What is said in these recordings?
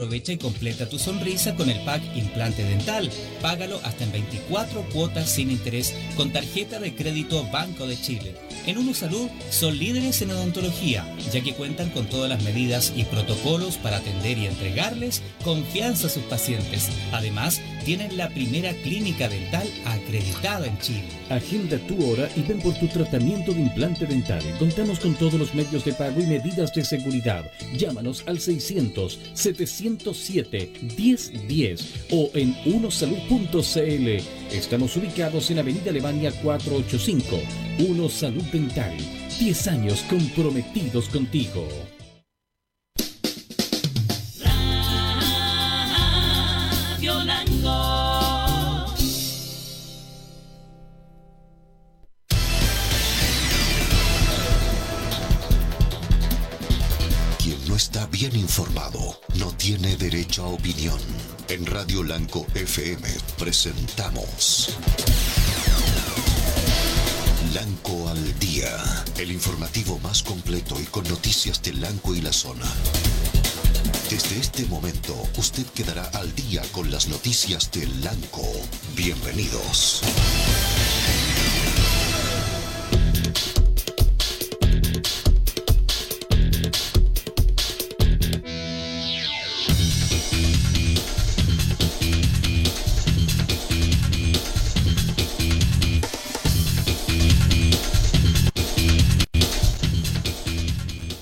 Aprovecha y completa tu sonrisa con el pack implante dental. Págalo hasta en 24 cuotas sin interés con tarjeta de crédito Banco de Chile. En Uno Salud son líderes en odontología, ya que cuentan con todas las medidas y protocolos para atender y entregarles confianza a sus pacientes. Además, tienen la primera clínica dental acreditada en Chile. Agenda tu hora y ven por tu tratamiento de implante dental. Contamos con todos los medios de pago y medidas de seguridad. Llámanos al 600 707 1010 o en unosalud.cl. Estamos ubicados en Avenida Alemania 485. Uno Salud Dental. 10 años comprometidos contigo. Opinión. En Radio Lanco FM presentamos Lanco al Día, el informativo más completo y con noticias de Lanco y la zona. Desde este momento, usted quedará al día con las noticias de Lanco. Bienvenidos.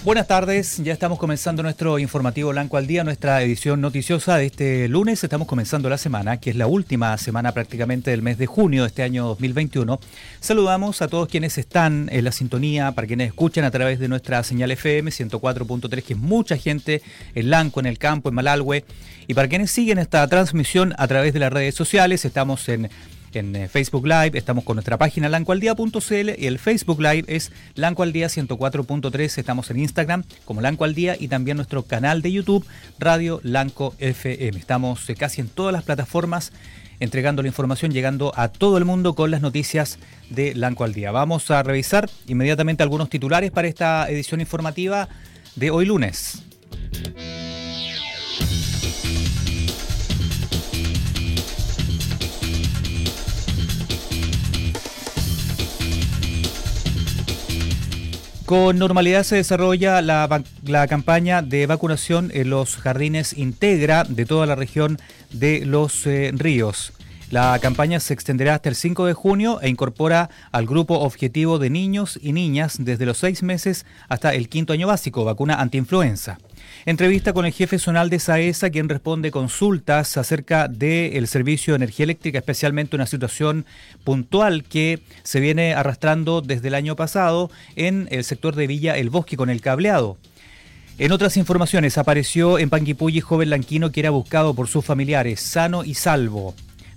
Buenas tardes, ya estamos comenzando nuestro informativo Blanco al Día, nuestra edición noticiosa de este lunes. Estamos comenzando la semana, que es la última semana prácticamente del mes de junio de este año 2021. Saludamos a todos quienes están en la sintonía, para quienes escuchan a través de nuestra señal FM 104.3, que es mucha gente en Lanco, en el campo, en Malalhue. Y para quienes siguen esta transmisión a través de las redes sociales, estamos en en eh, Facebook Live, estamos con nuestra página lancoaldía.cl y el Facebook Live es Lancoaldía 104.3, estamos en Instagram como Lanco y también nuestro canal de YouTube Radio Lanco FM. Estamos eh, casi en todas las plataformas entregando la información, llegando a todo el mundo con las noticias de Lanco al Día. Vamos a revisar inmediatamente algunos titulares para esta edición informativa de hoy lunes. Con normalidad se desarrolla la, campaña de vacunación en los jardines Integra de toda la región de los eh, ríos. La campaña se extenderá hasta el 5 de junio e incorpora al grupo objetivo de niños y niñas desde los seis meses hasta el quinto año básico, vacuna antiinfluenza. Entrevista con el jefe zonal de SAESA, quien responde consultas acerca del servicio de energía eléctrica, especialmente una situación puntual que se viene arrastrando desde el año pasado en el sector de Villa El Bosque con el cableado. En otras informaciones, apareció en Panguipulli joven lanquino que era buscado por sus familiares, sano y salvo.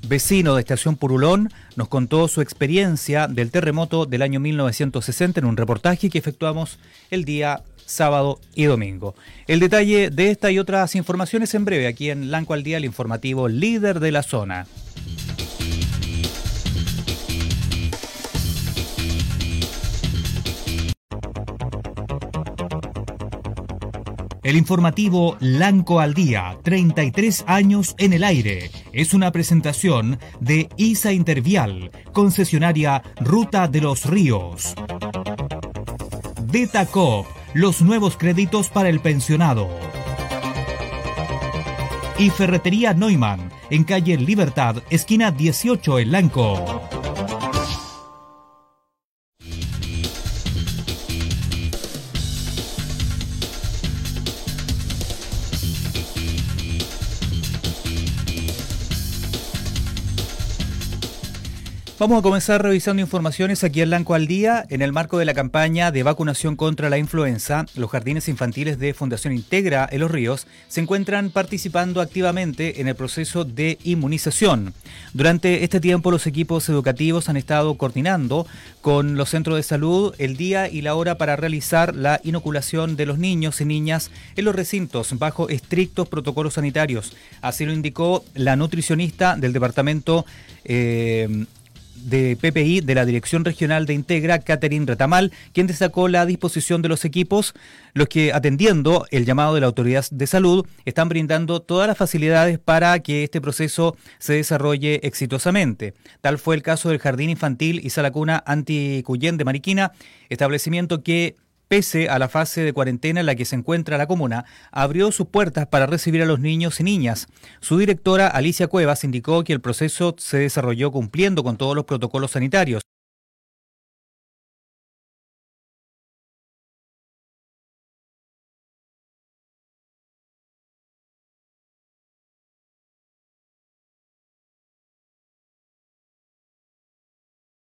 Vecino de Estación Purulón nos contó su experiencia del terremoto del año 1960 en un reportaje que efectuamos el día sábado y domingo. El detalle de esta y otras informaciones en breve aquí en Lanco al Día, el informativo líder de la zona. El informativo Lanco al Día, 33 años en el aire, es una presentación de ISA Intervial, concesionaria Ruta de los Ríos. Betacop los nuevos créditos para el pensionado. Y Ferretería Neumann, en calle Libertad, esquina 18 en Lanco. Vamos a comenzar revisando informaciones aquí en Blanco al Día. En el marco de la campaña de vacunación contra la influenza, los jardines infantiles de Fundación Integra en Los Ríos se encuentran participando activamente en el proceso de inmunización. Durante este tiempo, los equipos educativos han estado coordinando con los centros de salud el día y la hora para realizar la inoculación de los niños y niñas en los recintos bajo estrictos protocolos sanitarios. Así lo indicó la nutricionista del departamento. Eh, de PPI de la Dirección Regional de Integra, Catherine Retamal, quien destacó la disposición de los equipos, los que atendiendo el llamado de la Autoridad de Salud, están brindando todas las facilidades para que este proceso se desarrolle exitosamente. Tal fue el caso del Jardín Infantil y Sala Cuna Anticuyén de Mariquina, establecimiento que pese a la fase de cuarentena en la que se encuentra la comuna, abrió sus puertas para recibir a los niños y niñas. Su directora, Alicia Cuevas, indicó que el proceso se desarrolló cumpliendo con todos los protocolos sanitarios.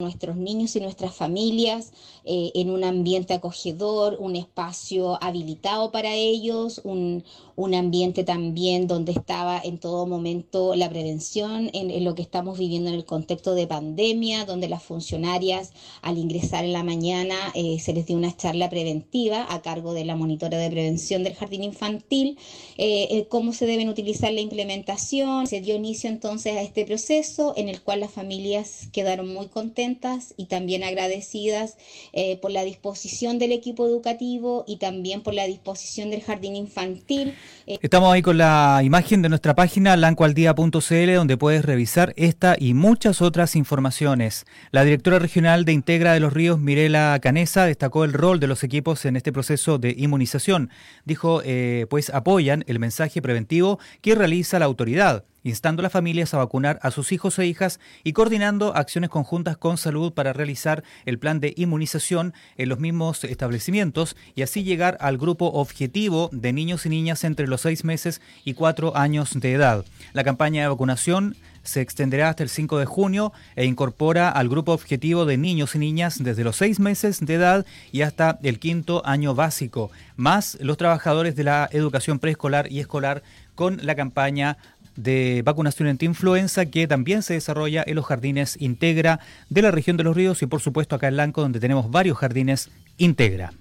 Nuestros niños y nuestras familias eh, en un ambiente acogedor, un espacio habilitado para ellos, un, un, ambiente también donde estaba en todo momento la prevención en, lo que estamos viviendo en el contexto de pandemia, donde las funcionarias al ingresar en la mañana eh, se les dio una charla preventiva a cargo de la monitora de prevención del jardín infantil, eh, cómo se deben utilizar la implementación. Se dio inicio entonces a este proceso en el cual las familias quedaron muy contentas y también agradecidas eh, por la disposición del equipo educativo y también por la disposición del jardín infantil. Eh, Estamos ahí con la imagen de nuestra página lancoaldía.cl donde puedes revisar esta y muchas otras informaciones. La directora regional de Integra de los Ríos, Mirela Canesa, destacó el rol de los equipos en este proceso de inmunización. Dijo, eh, pues apoyan el mensaje preventivo que realiza la autoridad instando a las familias a vacunar a sus hijos e hijas y coordinando acciones conjuntas con salud para realizar el plan de inmunización en los mismos establecimientos y así llegar al grupo objetivo de niños y niñas entre los seis meses y cuatro años de edad. La campaña de vacunación se extenderá hasta el 5 de junio e incorpora al grupo objetivo de niños y niñas desde los seis meses de edad y hasta el quinto año básico, más los trabajadores de la educación preescolar y escolar con la campaña de vacunación anti-influenza que también se desarrolla en los jardines Integra de la región de los ríos y por supuesto acá en Lanco donde tenemos varios jardines Integra.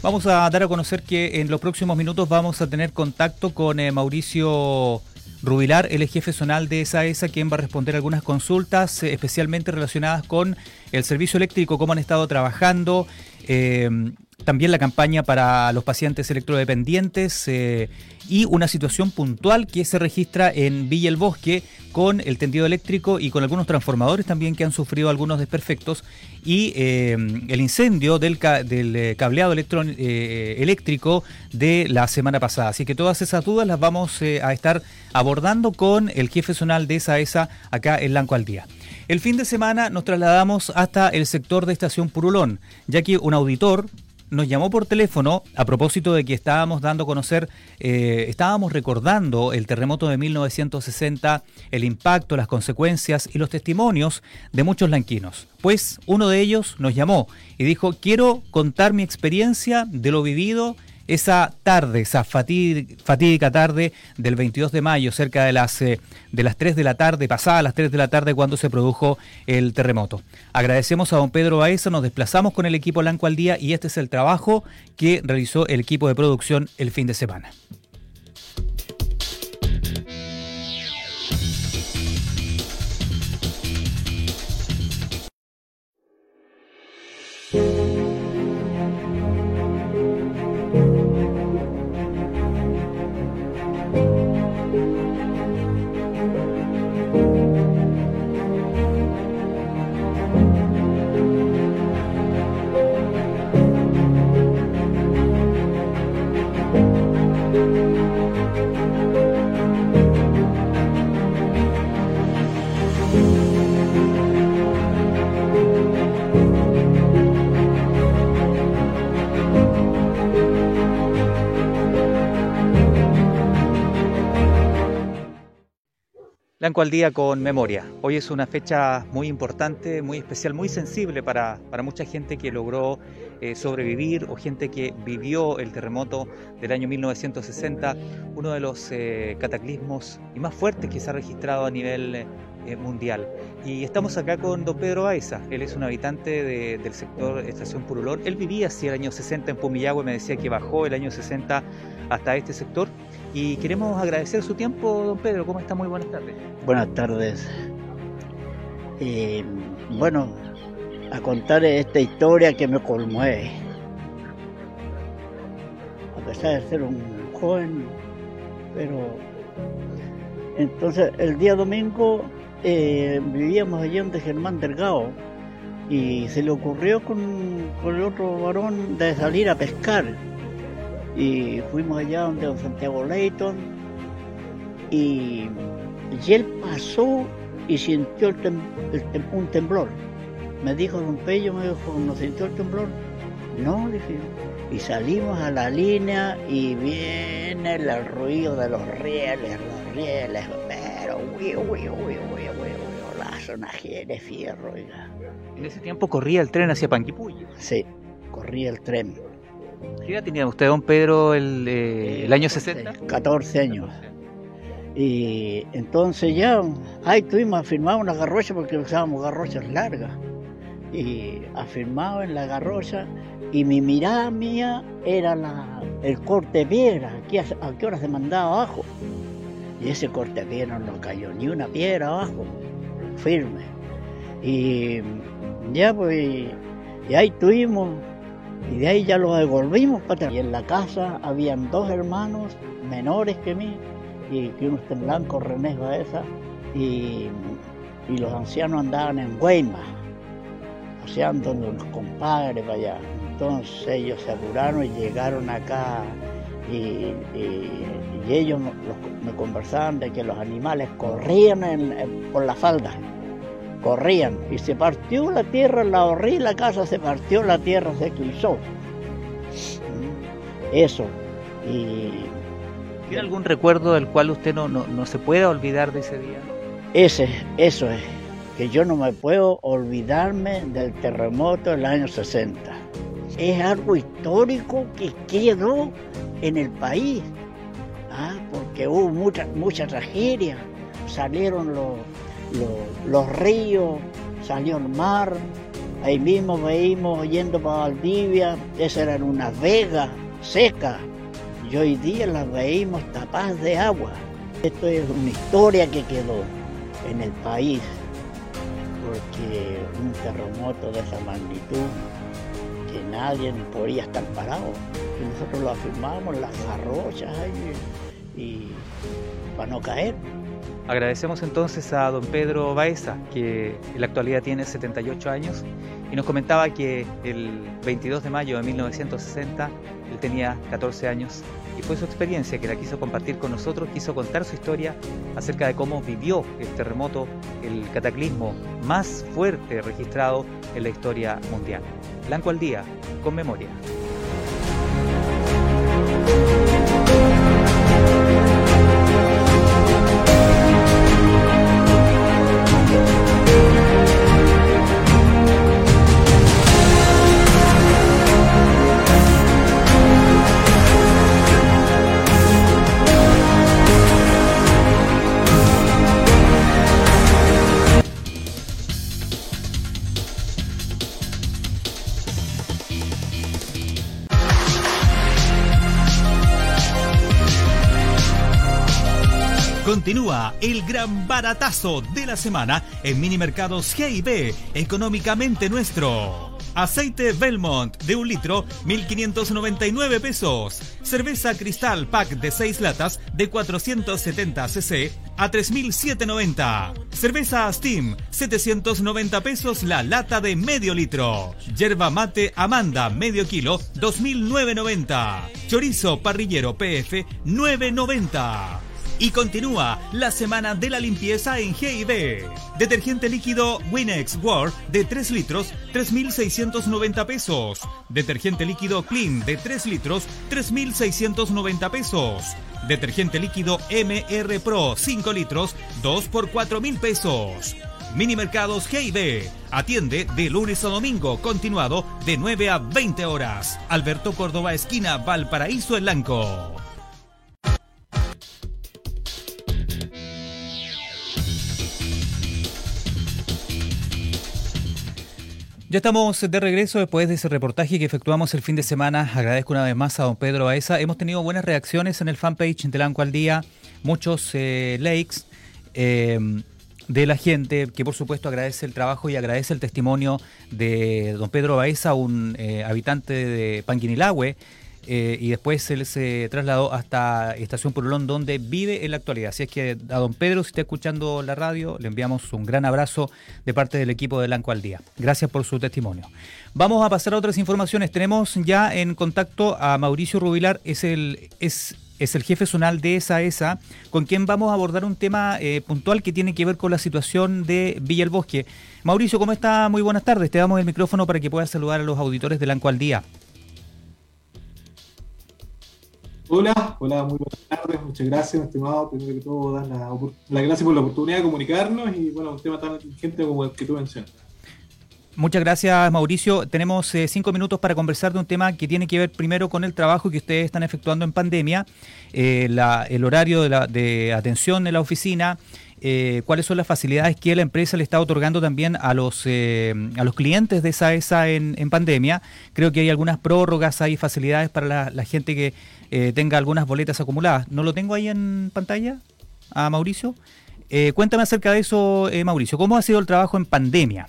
Vamos a dar a conocer que en los próximos minutos vamos a tener contacto con eh, Mauricio Rubilar, el jefe zonal de esa ESA, quien va a responder algunas consultas, eh, especialmente relacionadas con el servicio eléctrico, cómo han estado trabajando, eh, también la campaña para los pacientes electrodependientes eh, y una situación puntual que se registra en Villa el Bosque con el tendido eléctrico y con algunos transformadores también que han sufrido algunos desperfectos y eh, el incendio del, eh, cableado eléctrico de la semana pasada. Así que todas esas dudas las vamos a estar abordando con el jefe zonal de esa ESA acá en Lanco al Día. El fin de semana nos trasladamos hasta el sector de Estación Purulón, ya que un auditor nos llamó por teléfono a propósito de que estábamos dando a conocer, eh, estábamos recordando el terremoto de 1960, el impacto, las consecuencias y los testimonios de muchos lanquinos. Pues uno de ellos nos llamó y dijo, quiero contar mi experiencia de lo vivido esa tarde, esa fatídica tarde del 22 de mayo, cerca de las, eh, de las 3 de la tarde, pasada las 3 de la tarde cuando se produjo el terremoto. Agradecemos a don Pedro Baeza, nos desplazamos con el equipo Blanco al día y este es el trabajo que realizó el equipo de producción el fin de semana. Blanco al día con memoria. Hoy es una fecha muy importante, muy especial, muy sensible para, mucha gente que logró eh, sobrevivir o gente que vivió el terremoto del año 1960, uno de los eh, cataclismos y más fuertes que se ha registrado a nivel eh, mundial. Y estamos acá con don Pedro Baiza, él es un habitante del sector Estación Purulón. Él vivía hacia el año 60 en Pumillagua y me decía que bajó el año 60 hasta este sector. Y queremos agradecer su tiempo, don Pedro. ¿Cómo está? Muy buenas tardes. Buenas tardes. Eh, bueno, a contar esta historia que me conmueve. A pesar de ser un joven, pero entonces el día domingo eh, vivíamos allí donde Germán Delgado y se le ocurrió con, el otro varón de salir a pescar y fuimos allá donde don Santiago Leighton y, él pasó y sintió un temblor me dijo don Pello, me dijo, ¿no sintió el temblor? No, dije Y salimos a la línea y viene el ruido de los rieles, los rieles, pero uy, uy, uy, uy, de fierro, oiga. En ese tiempo corría el tren hacia Panquipulli. Sí, corría el tren. ¿Qué edad tenía usted, don Pedro, el, eh, el año 60? 14 años. Y entonces ya, ahí tuvimos a firmar una garrocha porque usábamos garrochas largas y afirmado en la garrocha y mi mirada mía era la, el corte de piedra, aquí a, qué hora se mandaba abajo. Y ese corte de piedra no cayó ni una piedra abajo, firme. Y ya pues, y ahí tuvimos, y de ahí ya lo devolvimos para atrás. Y en la casa habían dos hermanos menores que mí, y que uno está en blanco, René Baeza, y, y los ancianos andaban en Weimar paseando los compadres para allá. Entonces ellos se apuraron y llegaron acá y, ellos me conversaban de que los animales corrían por la falda, corrían y se partió la tierra, la horrí la casa se partió, la tierra se eclipsó. Mm, eso. Y, ¿Tiene algún recuerdo del cual usted no, no, no se pueda olvidar de ese día? Ese, eso es que yo no me puedo olvidarme del terremoto del año 60. Es algo histórico que quedó en el país, ¿ah? porque hubo mucha, mucha tragedia. Salieron los, los, ríos, salió el mar, ahí mismo veíamos yendo para Valdivia, esas eran unas vegas secas, y hoy día las veíamos tapadas de agua. Esto es una historia que quedó en el país porque un terremoto de esa magnitud que nadie podía estar parado. Y nosotros lo afirmamos, las garrochas y para no caer. Agradecemos entonces a don Pedro Baeza, que en la actualidad tiene 78 años, y nos comentaba que el 22 de mayo de 1960 él tenía 14 años y fue su experiencia que la quiso compartir con nosotros, quiso contar su historia acerca de cómo vivió el terremoto, el cataclismo más fuerte registrado en la historia mundial. Blanco al día, con memoria. Continúa el gran baratazo de la semana en Mini Mercados G&B, económicamente nuestro. Aceite Belmont de un litro, 1.599 pesos. Cerveza Cristal Pack de 6 latas de 470 cc a 3.790. Cerveza Steam, 790 pesos la lata de medio litro. Yerba mate Amanda, medio kilo, 2.990. Chorizo parrillero PF, 990. Y continúa la semana de la limpieza en GIB. Detergente líquido Winex World de 3 litros, 3.690 pesos. Detergente líquido Clean de 3 litros, 3.690 pesos. Detergente líquido MR Pro 5 litros, 2 por 4.000 pesos. Mini Mercados GIB. Atiende de lunes a domingo, continuado de 9 a 20 horas. Alberto Córdoba, esquina Valparaíso, El Blanco. Ya estamos de regreso después de ese reportaje que efectuamos el fin de semana. Agradezco una vez más a don Pedro Baeza. Hemos tenido buenas reacciones en el fanpage de Lanco al Día, muchos eh, likes eh, de la gente que por supuesto agradece el trabajo y agradece el testimonio de don Pedro Baeza, un eh, habitante de Panguinilahue, eh, y después él se trasladó hasta Estación Purulón, donde vive en la actualidad. Así es que a don Pedro, si está escuchando la radio, le enviamos un gran abrazo de parte del equipo de Lanco al Día. Gracias por su testimonio. Vamos a pasar a otras informaciones. Tenemos ya en contacto a Mauricio Rubilar, es el, es, es el jefe zonal de esa ESA, con quien vamos a abordar un tema eh, puntual que tiene que ver con la situación de Villa el Bosque. Mauricio, ¿cómo está? Muy buenas tardes. Te damos el micrófono para que puedas saludar a los auditores de Lanco al Día. Hola, hola, muy buenas tardes, muchas gracias, estimado. Primero que todo, dar la, la gracias por la oportunidad de comunicarnos y, bueno, un tema tan urgente como el que tú mencionas. Muchas gracias, Mauricio. Tenemos eh, cinco minutos para conversar de un tema que tiene que ver primero con el trabajo que ustedes están efectuando en pandemia, eh, la, el horario de, la, de atención en la oficina, eh, cuáles son las facilidades que la empresa le está otorgando también a los, eh, a los clientes de esa ESA en, en, pandemia. Creo que hay algunas prórrogas, hay facilidades para la, gente que eh, tenga algunas boletas acumuladas. ¿No lo tengo ahí en pantalla a Mauricio? Cuéntame acerca de eso, Mauricio. ¿Cómo ha sido el trabajo en pandemia?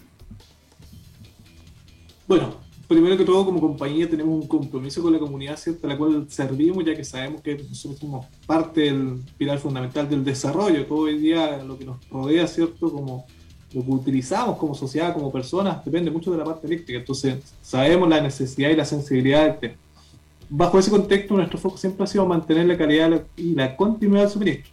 Bueno, primero que todo, como compañía tenemos un compromiso con la comunidad, ¿cierto? A la cual servimos, ya que sabemos que nosotros somos parte del pilar fundamental del desarrollo. Todo hoy día lo que nos rodea, ¿cierto? Como lo que utilizamos como sociedad, como personas, depende mucho de la parte eléctrica. Entonces, sabemos la necesidad y la sensibilidad del tema. Bajo ese contexto, nuestro foco siempre ha sido mantener la calidad y la continuidad del suministro.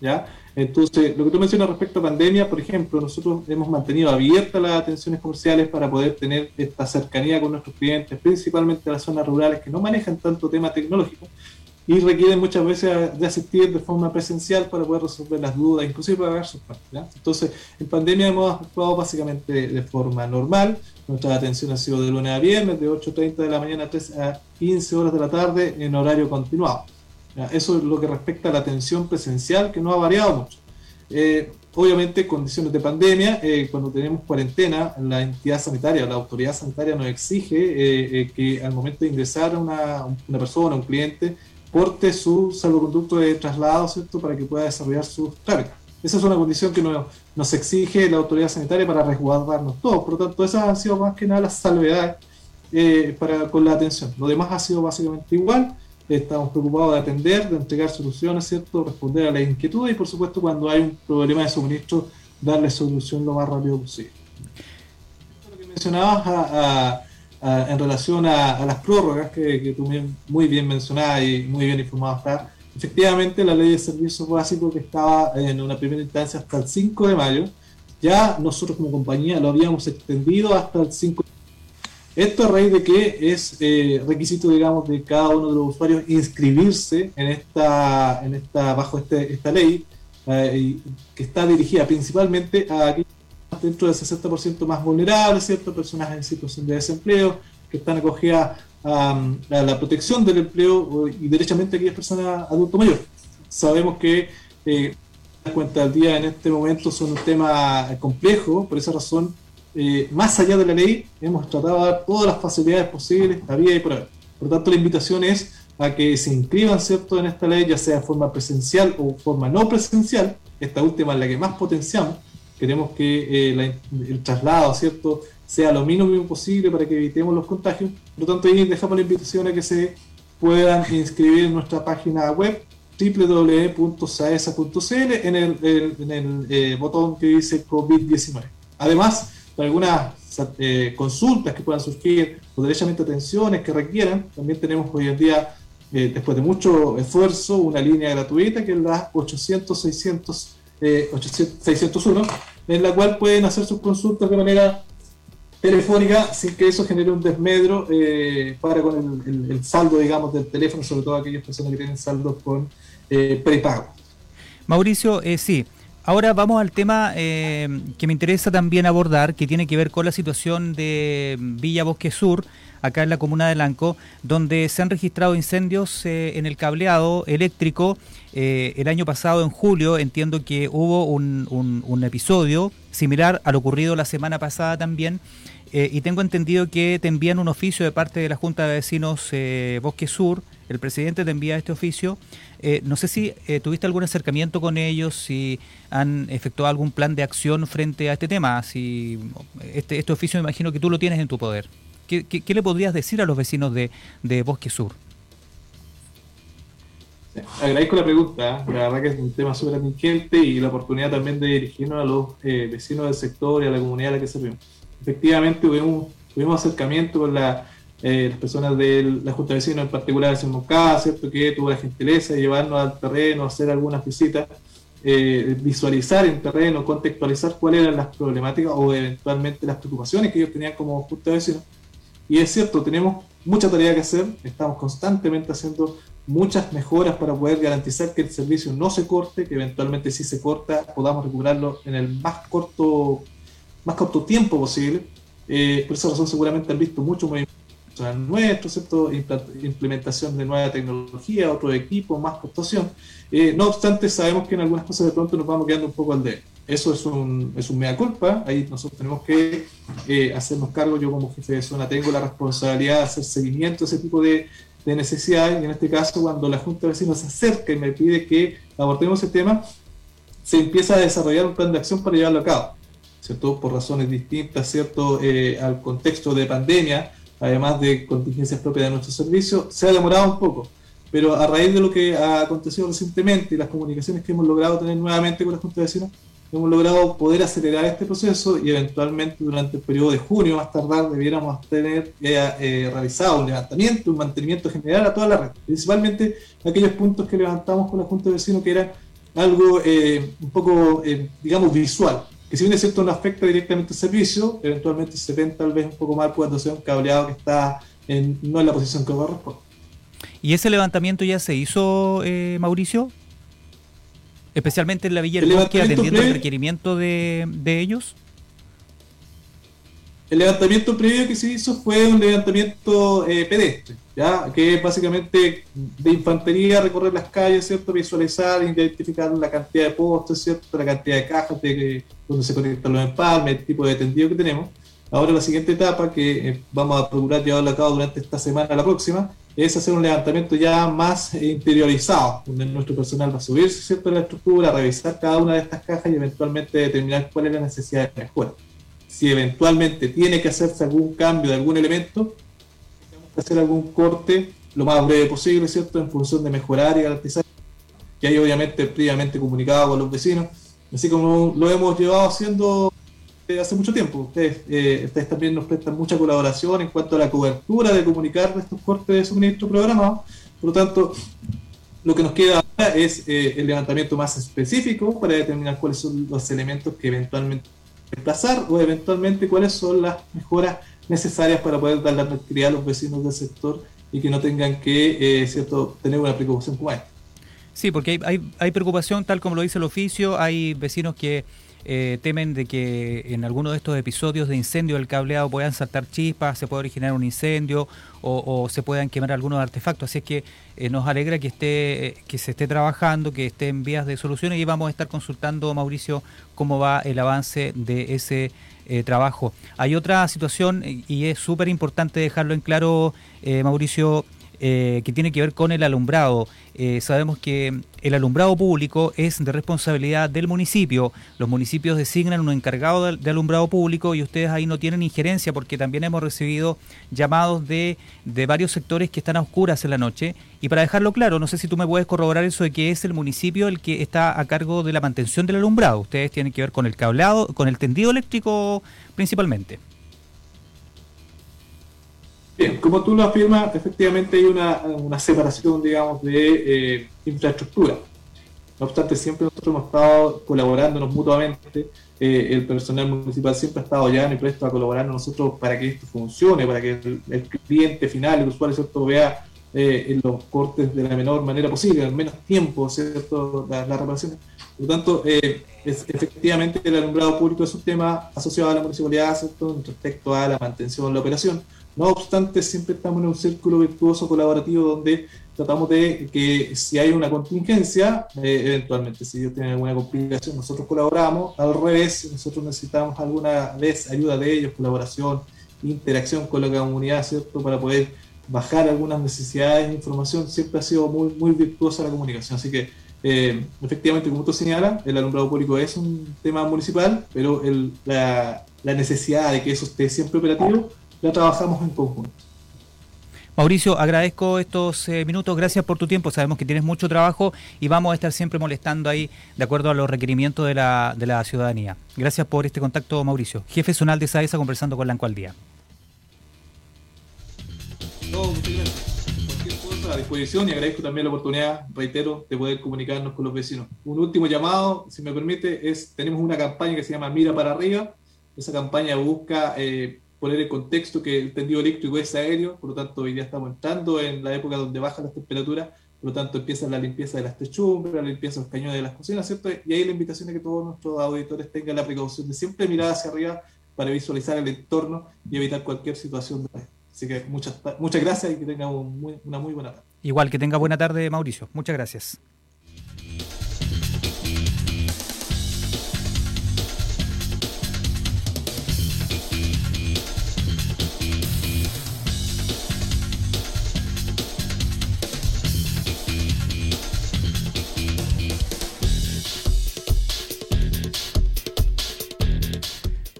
¿ya? Entonces, lo que tú mencionas respecto a pandemia, por ejemplo, nosotros hemos mantenido abiertas las atenciones comerciales para poder tener esta cercanía con nuestros clientes, principalmente las zonas rurales que no manejan tanto tema tecnológico y requieren muchas veces de asistir de forma presencial para poder resolver las dudas, inclusive pagar sus partes. Entonces, en pandemia hemos actuado básicamente de forma normal. Nuestra atención ha sido de lunes a viernes, de 8.30 de la mañana a 3 a 15 horas de la tarde en horario continuado. Eso es lo que respecta a la atención presencial, que no ha variado mucho. Eh, obviamente, condiciones de pandemia, eh, cuando tenemos cuarentena, la entidad sanitaria, la autoridad sanitaria nos exige eh, eh que al momento de ingresar una, una persona, un cliente, porte su salvoconducto de traslado, ¿cierto?, para que pueda desarrollar sus trámites. Esa es una condición que nos, nos exige la autoridad sanitaria para resguardarnos todos. Por lo tanto, esas han sido más que nada las salvedades eh, para, con la atención. Lo demás ha sido básicamente igual. Estamos preocupados de atender, de entregar soluciones, ¿cierto?, responder a las inquietudes y, por supuesto, cuando hay un problema de suministro, darle solución lo más rápido posible. Lo que mencionabas a, a en relación a, a, las prórrogas que, que tú muy bien mencionabas y muy bien informado está, efectivamente la ley de servicios básicos que estaba en una primera instancia hasta el 5 de mayo, ya nosotros como compañía lo habíamos extendido hasta el 5 de mayo. Esto a raíz de que es eh, requisito, digamos, de cada uno de los usuarios inscribirse en esta, en esta bajo este, esta ley, eh, que está dirigida principalmente a aquellos dentro del 60% más vulnerables, ¿cierto? Personas en situación de desempleo, que están acogidas a, la protección del empleo y derechamente aquellas personas adulto mayor. Sabemos que eh, las cuentas al día en este momento son un tema complejo, por esa razón, eh, más allá de la ley, hemos tratado de dar todas las facilidades posibles, a vía y por haber. Por tanto, la invitación es a que se inscriban ¿cierto? en esta ley, ya sea de forma presencial o forma no presencial, esta última es la que más potenciamos, queremos que eh, la, el traslado, ¿cierto?, sea lo mínimo posible para que evitemos los contagios. Por lo tanto, ahí dejamos la invitación a que se puedan inscribir en nuestra página web www.saesa.cl en el, el, en el eh, botón que dice COVID-19. Además, algunas eh, consultas que puedan surgir o derechamente atenciones que requieran, también tenemos hoy en día, eh, después de mucho esfuerzo, una línea gratuita que es la 800-600 eh, 601, en la cual pueden hacer sus consultas de manera telefónica sin que eso genere un desmedro eh, para con el, saldo, digamos, del teléfono, sobre todo aquellas personas que tienen saldos con eh, prepago. Mauricio, sí, Ahora vamos al tema eh, que me interesa también abordar, que tiene que ver con la situación de Villa Bosque Sur, acá en la comuna de Lanco, donde se han registrado incendios eh, en el cableado eléctrico. Eh, el año pasado, en julio, entiendo que hubo un, un, episodio similar al ocurrido la semana pasada también. y tengo entendido que te envían un oficio de parte de la Junta de Vecinos Bosque Sur, el presidente te envía este oficio eh, no sé si eh, tuviste algún acercamiento con ellos, si han efectuado algún plan de acción frente a este tema. Si este, este oficio me imagino que tú lo tienes en tu poder. ¿Qué, le podrías decir a los vecinos de, Bosque Sur? Agradezco la pregunta, ¿eh? la verdad que es un tema súper atingente y la oportunidad también de dirigirnos a los vecinos del sector y a la comunidad a la que servimos. Efectivamente, tuvimos, tuvimos acercamiento con la eh, las personas de la Junta de Vecinos, en particular el señor ¿cierto? que tuvo la gentileza de llevarnos al terreno, hacer algunas visitas, eh, visualizar en terreno, contextualizar cuáles eran las problemáticas o eventualmente las preocupaciones que ellos tenían como Junta de Vecinos. Y es cierto, tenemos mucha tarea que hacer, estamos constantemente haciendo muchas mejoras para poder garantizar que el servicio no se corte, que eventualmente si se corta podamos recuperarlo en el más corto, más corto tiempo posible. Eh, por esa razón seguramente han visto mucho movimiento nuestro, ¿cierto? implementación de nueva tecnología, otro equipo, más costación. Eh, no obstante, sabemos que en algunas cosas de pronto nos vamos quedando un poco al de Eso es un, es un mea culpa, ahí nosotros tenemos que eh, hacernos cargo, yo como jefe de zona tengo la responsabilidad de hacer seguimiento a ese tipo de, de necesidades, y en este caso cuando la Junta de Vecinos se acerca y me pide que abordemos ese tema, se empieza a desarrollar un plan de acción para llevarlo a cabo, ¿cierto? Por razones distintas, ¿cierto? Eh, al contexto de pandemia, además de contingencias propias de nuestro servicio, se ha demorado un poco. Pero a raíz de lo que ha acontecido recientemente y las comunicaciones que hemos logrado tener nuevamente con la Junta de Vecinos, hemos logrado poder acelerar este proceso y eventualmente durante el periodo de junio, más tardar, debiéramos tener eh, realizado un levantamiento, un mantenimiento general a toda la red, principalmente aquellos puntos que levantamos con la Junta de Vecinos que era algo eh, un poco, eh, digamos, visual que si bien es cierto no afecta directamente el servicio, eventualmente se ven tal vez un poco mal cuando sea un cableado que está en, no en la posición que corresponde. ¿Y ese levantamiento ya se hizo, eh, Mauricio? Especialmente en la Villa del Bosque, atendiendo el requerimiento de, de ellos. El levantamiento previo que se hizo fue un levantamiento eh, pedestre, ¿ya? que es básicamente de infantería, recorrer las calles, ¿cierto? visualizar, identificar la cantidad de postes, ¿cierto? la cantidad de cajas de, donde se conectan los empalmes, el tipo de tendido que tenemos. Ahora la siguiente etapa que eh, vamos a procurar llevarlo a cabo durante esta semana, la próxima, es hacer un levantamiento ya más interiorizado, donde nuestro personal va a subirse ¿cierto? la estructura, revisar cada una de estas cajas y eventualmente determinar cuál es la necesidad de mejora si eventualmente tiene que hacerse algún cambio de algún elemento, tenemos que hacer algún corte lo más breve posible, ¿cierto? En función de mejorar y garantizar que hay obviamente previamente comunicado con los vecinos, así como lo hemos llevado haciendo hace mucho tiempo. Ustedes, eh, ustedes también nos prestan mucha colaboración en cuanto a la cobertura de comunicar estos cortes de suministro programados. Por lo tanto, lo que nos queda ahora es eh, el levantamiento más específico para determinar cuáles son los elementos que eventualmente reemplazar o eventualmente cuáles son las mejoras necesarias para poder dar la tranquilidad a los vecinos del sector y que no tengan que eh, cierto tener una preocupación como esta. Sí, porque hay, hay, preocupación, tal como lo dice el oficio, hay vecinos que eh, temen de que en alguno de estos episodios de incendio del cableado puedan saltar chispas, se pueda originar un incendio o, se puedan quemar algunos artefactos. Así es que eh, nos alegra que esté que se esté trabajando, que esté en vías de soluciones y vamos a estar consultando, Mauricio, cómo va el avance de ese eh, trabajo. Hay otra situación y es súper importante dejarlo en claro, Mauricio, eh, que tiene que ver con el alumbrado. Eh, sabemos que el alumbrado público es de responsabilidad del municipio. Los municipios designan un encargado de, alumbrado público y ustedes ahí no tienen injerencia porque también hemos recibido llamados de, de varios sectores que están a oscuras en la noche. Y para dejarlo claro, no sé si tú me puedes corroborar eso de que es el municipio el que está a cargo de la mantención del alumbrado. Ustedes tienen que ver con el cableado, con el tendido eléctrico principalmente. Bien, como tú lo afirmas, efectivamente hay una, separación, digamos, de eh, infraestructura. No obstante, siempre nosotros hemos estado colaborándonos mutuamente. Eh, el personal municipal siempre ha estado ya y presto a colaborar nosotros para que esto funcione, para que el, cliente final, el usuario, ¿cierto? vea eh, en los cortes de la menor manera posible, en menos tiempo, ¿cierto? las reparaciones. Por lo tanto, eh, es, efectivamente el alumbrado público es un tema asociado a la municipalidad respecto a la mantención, la operación. No obstante, siempre estamos en un círculo virtuoso colaborativo donde tratamos de que si hay una contingencia, eh, eventualmente si ellos tienen alguna complicación, nosotros colaboramos. Al revés, nosotros necesitamos alguna vez ayuda de ellos, colaboración, interacción con la comunidad, ¿cierto? Para poder bajar algunas necesidades de información. Siempre ha sido muy, virtuosa la comunicación. Así que, eh, efectivamente, como tú señalas, el alumbrado público es un tema municipal, pero la, la necesidad de que eso esté siempre operativo la trabajamos en conjunto. Mauricio, agradezco estos eh, minutos, gracias por tu tiempo, sabemos que tienes mucho trabajo y vamos a estar siempre molestando ahí de acuerdo a los requerimientos de la, de la ciudadanía. Gracias por este contacto, Mauricio. Jefe zonal de SAESA conversando con la Día. No. Cualquier cosa a disposición y agradezco también la oportunidad, reitero, de poder comunicarnos con los vecinos. Un último llamado, si me permite, es tenemos una campaña que se llama Mira para arriba. Esa campaña busca... Eh, poner en contexto que el tendido eléctrico es aéreo, por lo tanto hoy día estamos entrando en la época donde bajan las temperaturas, por lo tanto empieza la limpieza de las techumbres, la limpieza de los cañones de las cocinas, ¿cierto? Y ahí la invitación es que todos nuestros auditores tengan la precaución de siempre mirar hacia arriba para visualizar el entorno y evitar cualquier situación Así que muchas, muchas gracias y que tengan una muy buena tarde. Igual, que tenga buena tarde, Mauricio. Muchas gracias.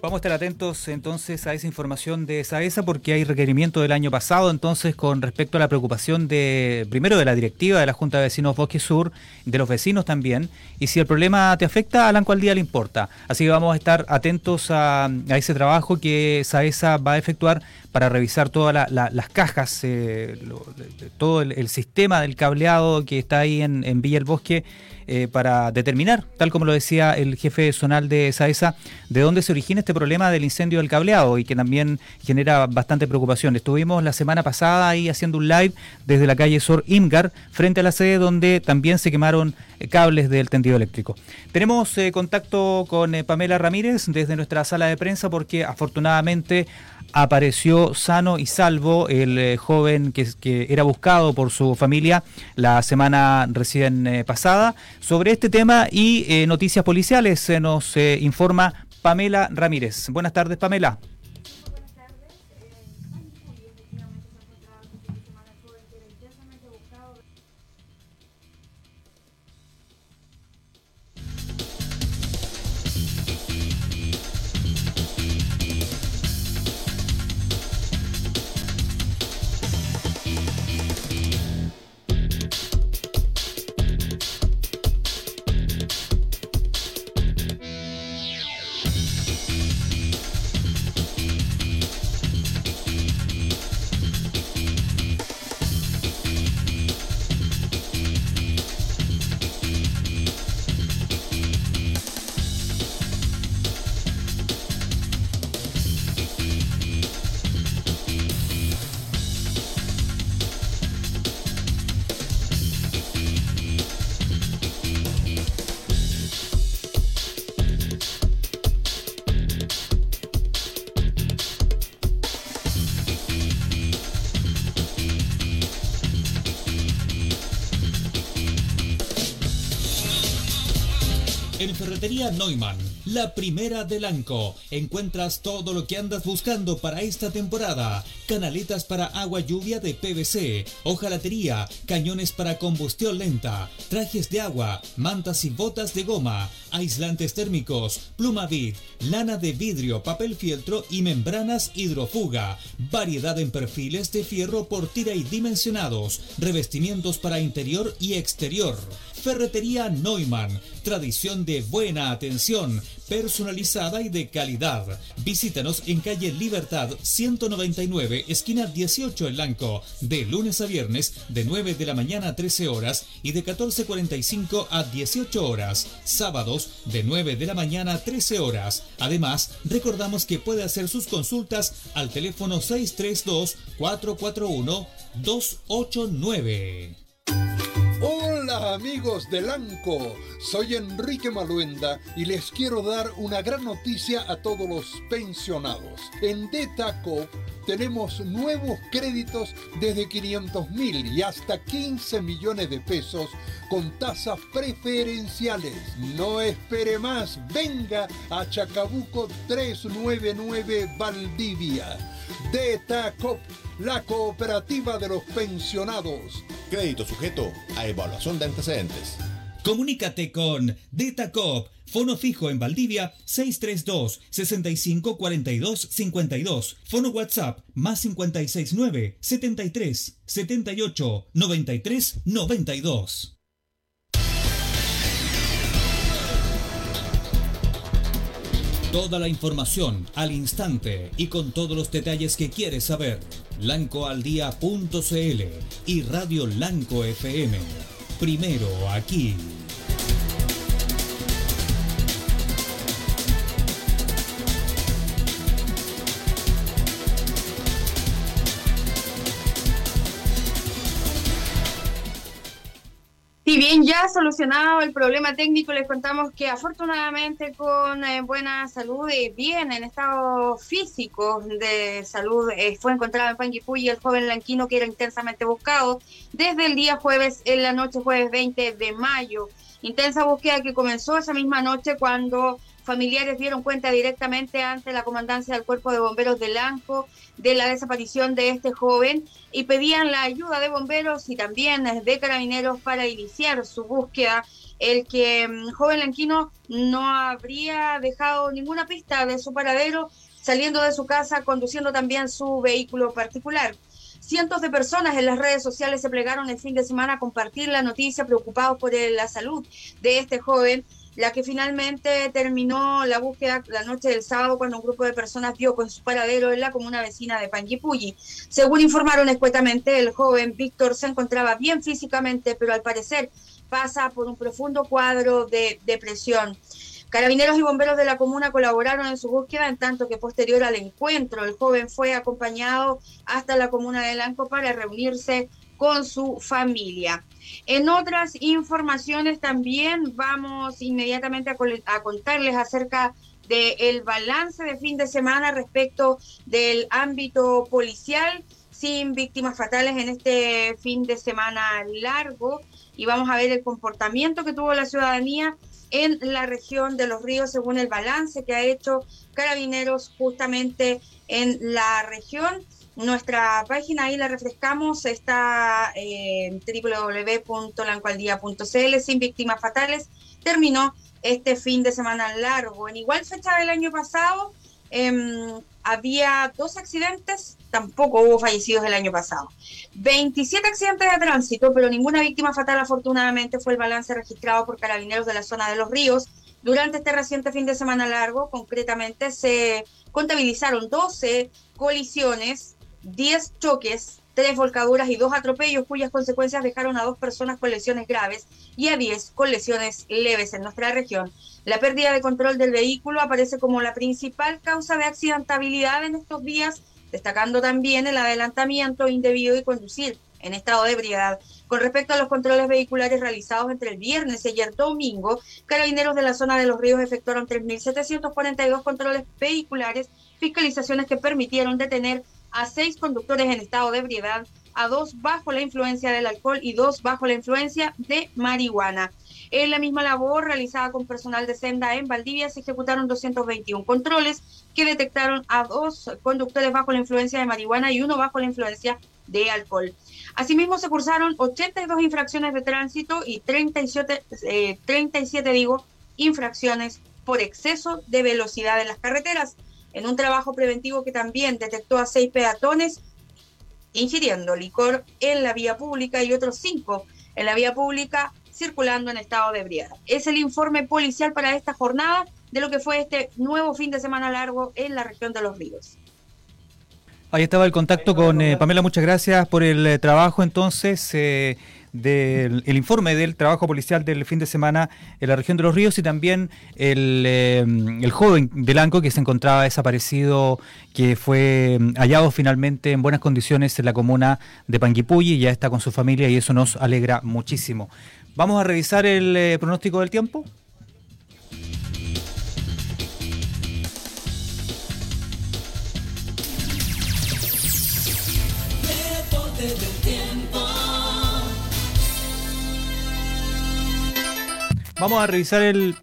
Vamos a estar atentos entonces a esa información de SAESA porque hay requerimiento del año pasado entonces con respecto a la preocupación de primero de la directiva de la Junta de Vecinos Bosque Sur, de los vecinos también, y si el problema te afecta, a la cual día le importa. Así que vamos a estar atentos a, ese trabajo que SAESA va a efectuar para revisar todas las cajas, eh, todo el, sistema del cableado que está ahí en, Villa el Bosque eh, para determinar, tal como lo decía el jefe zonal de SAESA, de dónde se origina este problema del incendio del cableado y que también genera bastante preocupación. Estuvimos la semana pasada ahí haciendo un live desde la calle Sor Imgar, frente a la sede donde también se quemaron eh, cables del tendido eléctrico. Tenemos contacto con Pamela Ramírez desde nuestra sala de prensa porque afortunadamente apareció sano y salvo el eh, joven que, era buscado por su familia la semana recién eh, pasada. Sobre este tema y eh, noticias policiales se nos informa Pamela Ramírez. Buenas tardes, Pamela. Ferretería Neumann, la primera del Anco. Encuentras todo lo que andas buscando para esta temporada. Canaletas para agua lluvia de PVC, hojalatería, cañones para combustión lenta, trajes de agua, mantas y botas de goma, aislantes térmicos, plumavit, lana de vidrio, papel fieltro y membranas hidrofuga. Variedad en perfiles de fierro por tira y dimensionados, revestimientos para interior y exterior. Ferretería Neumann, tradición de buena atención, personalizada y de calidad. Visítanos en calle Libertad 199, esquina 18 en Lanco, de lunes a viernes de 9 de la mañana a 13 horas y de 14.45 a 18 horas, sábados de 9 de la mañana a 13 horas. Además, recordamos que puede hacer sus consultas al teléfono 632 441 289. Hola amigos de Lanco, soy Enrique Maluenda y les quiero dar una gran noticia a todos los pensionados. En DETACO tenemos nuevos créditos desde 500 mil y hasta 15 millones de pesos con tasas preferenciales. No espere más, venga a Chacabuco 399 Valdivia. DETACO, la cooperativa de los pensionados. Crédito sujeto a evaluación de antecedentes. Comunícate con DETACOP Fono fijo en Valdivia 632 65 42 52. Fono WhatsApp más 569 73 78 93 92. Toda la información al instante y con todos los detalles que quieres saber. Lancoaldía.cl y Radio Lanco FM. Primero aquí. Bien ya solucionado el problema técnico, les contamos que afortunadamente con eh, buena salud y bien en estado físico de salud eh, fue encontrado en Panguipulli el joven lanquino que era intensamente buscado desde el día jueves en la noche jueves 20 de mayo. Intensa búsqueda que comenzó esa misma noche cuando familiares dieron cuenta directamente ante la comandancia del Cuerpo de Bomberos de Lanco de la desaparición de este joven y pedían la ayuda de bomberos y también de carabineros para iniciar su búsqueda. El que mm, joven lanquino no habría dejado ninguna pista de su paradero saliendo de su casa conduciendo también su vehículo particular. Cientos de personas en las redes sociales se plegaron el fin de semana a compartir la noticia preocupados por la salud de este joven la que finalmente terminó la búsqueda la noche del sábado cuando un grupo de personas vio con su paradero en la comuna vecina de Panguipulli. Según informaron escuetamente, el joven Víctor se encontraba bien físicamente, pero al parecer pasa por un profundo cuadro de depresión. Carabineros y bomberos de la comuna colaboraron en su búsqueda, en tanto que posterior al encuentro, el joven fue acompañado hasta la comuna de Lanco para reunirse con su familia. En otras informaciones también vamos inmediatamente a, contarles acerca del balance de fin de semana respecto del ámbito policial sin víctimas fatales en este fin de semana largo y vamos a ver el comportamiento que tuvo la ciudadanía en la región de los ríos según el balance que ha hecho Carabineros justamente en la región nuestra página ahí la refrescamos, está en www.lancualdía.cl sin víctimas fatales. Terminó este fin de semana largo. En igual fecha del año pasado em, había dos accidentes, tampoco hubo fallecidos el año pasado. 27 accidentes de tránsito, pero ninguna víctima fatal afortunadamente fue el balance registrado por carabineros de la zona de los ríos. Durante este reciente fin de semana largo, concretamente, se contabilizaron 12 colisiones 10 choques, 3 volcaduras y 2 atropellos cuyas consecuencias dejaron a dos personas con lesiones graves y a 10 con lesiones leves en nuestra región. La pérdida de control del vehículo aparece como la principal causa de accidentabilidad en estos días, destacando también el adelantamiento indebido y conducir en estado de ebriedad. Con respecto a los controles vehiculares realizados entre el viernes y ayer domingo, carabineros de la zona de los ríos efectuaron 3.742 controles vehiculares, fiscalizaciones que permitieron detener a seis conductores en estado de ebriedad, a dos bajo la influencia del alcohol y dos bajo la influencia de marihuana. En la misma labor realizada con personal de senda en Valdivia se ejecutaron 221 controles que detectaron a dos conductores bajo la influencia de marihuana y uno bajo la influencia de alcohol. Asimismo se cursaron 82 infracciones de tránsito y 37, 37 eh, digo, infracciones por exceso de velocidad en las carreteras en un trabajo preventivo que también detectó a seis peatones ingiriendo licor en la vía pública y otros cinco en la vía pública circulando en estado de ebriedad. Es el informe policial para esta jornada de lo que fue este nuevo fin de semana largo en la región de los ríos. Ahí estaba el contacto con eh, Pamela, muchas gracias por el eh, trabajo entonces. Eh, del el informe del trabajo policial del fin de semana en la región de los ríos y también el, eh, el joven de Lanco que se encontraba desaparecido, que fue mm, hallado finalmente en buenas condiciones en la comuna de Panguipulli, ya está con su familia y eso nos alegra muchísimo. Vamos a revisar el eh, pronóstico del tiempo. Vamos a revisar el,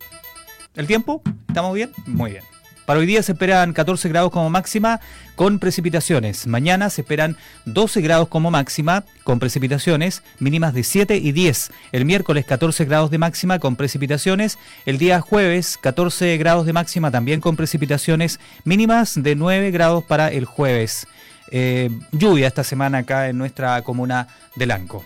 el tiempo. ¿Estamos bien? Muy bien. Para hoy día se esperan 14 grados como máxima con precipitaciones. Mañana se esperan 12 grados como máxima con precipitaciones, mínimas de 7 y 10. El miércoles 14 grados de máxima con precipitaciones. El día jueves 14 grados de máxima también con precipitaciones, mínimas de 9 grados para el jueves. Eh, lluvia esta semana acá en nuestra comuna de Lanco.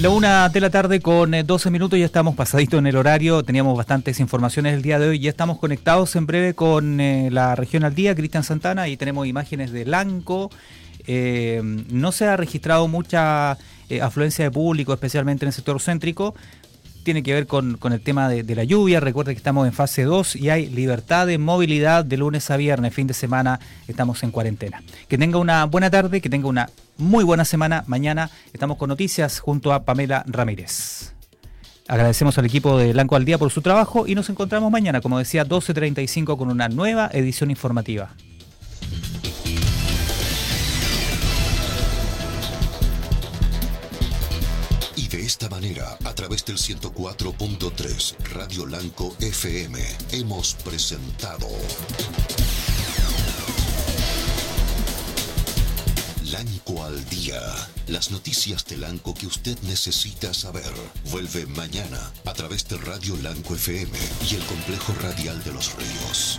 La una de la tarde con 12 eh, minutos, ya estamos pasadito en el horario, teníamos bastantes informaciones el día de hoy, ya estamos conectados en breve con eh, la región al día, Cristian Santana, y tenemos imágenes de Lanco. Eh, no se ha registrado mucha afluencia de público, especialmente en el sector céntrico, tiene que ver con, el tema de, la lluvia. Recuerde que estamos en fase 2 y hay libertad de movilidad de lunes a viernes. Fin de semana estamos en cuarentena. Que tenga una buena tarde, que tenga una muy buena semana. Mañana estamos con noticias junto a Pamela Ramírez. Agradecemos al equipo de Blanco al Día por su trabajo y nos encontramos mañana, como decía, 12.35 con una nueva edición informativa. Manera, a través del 104.3 Radio Lanco FM, hemos presentado Lanco al Día. Las noticias de Lanco que usted necesita saber. Vuelve mañana a través de Radio Lanco FM y el complejo radial de los ríos.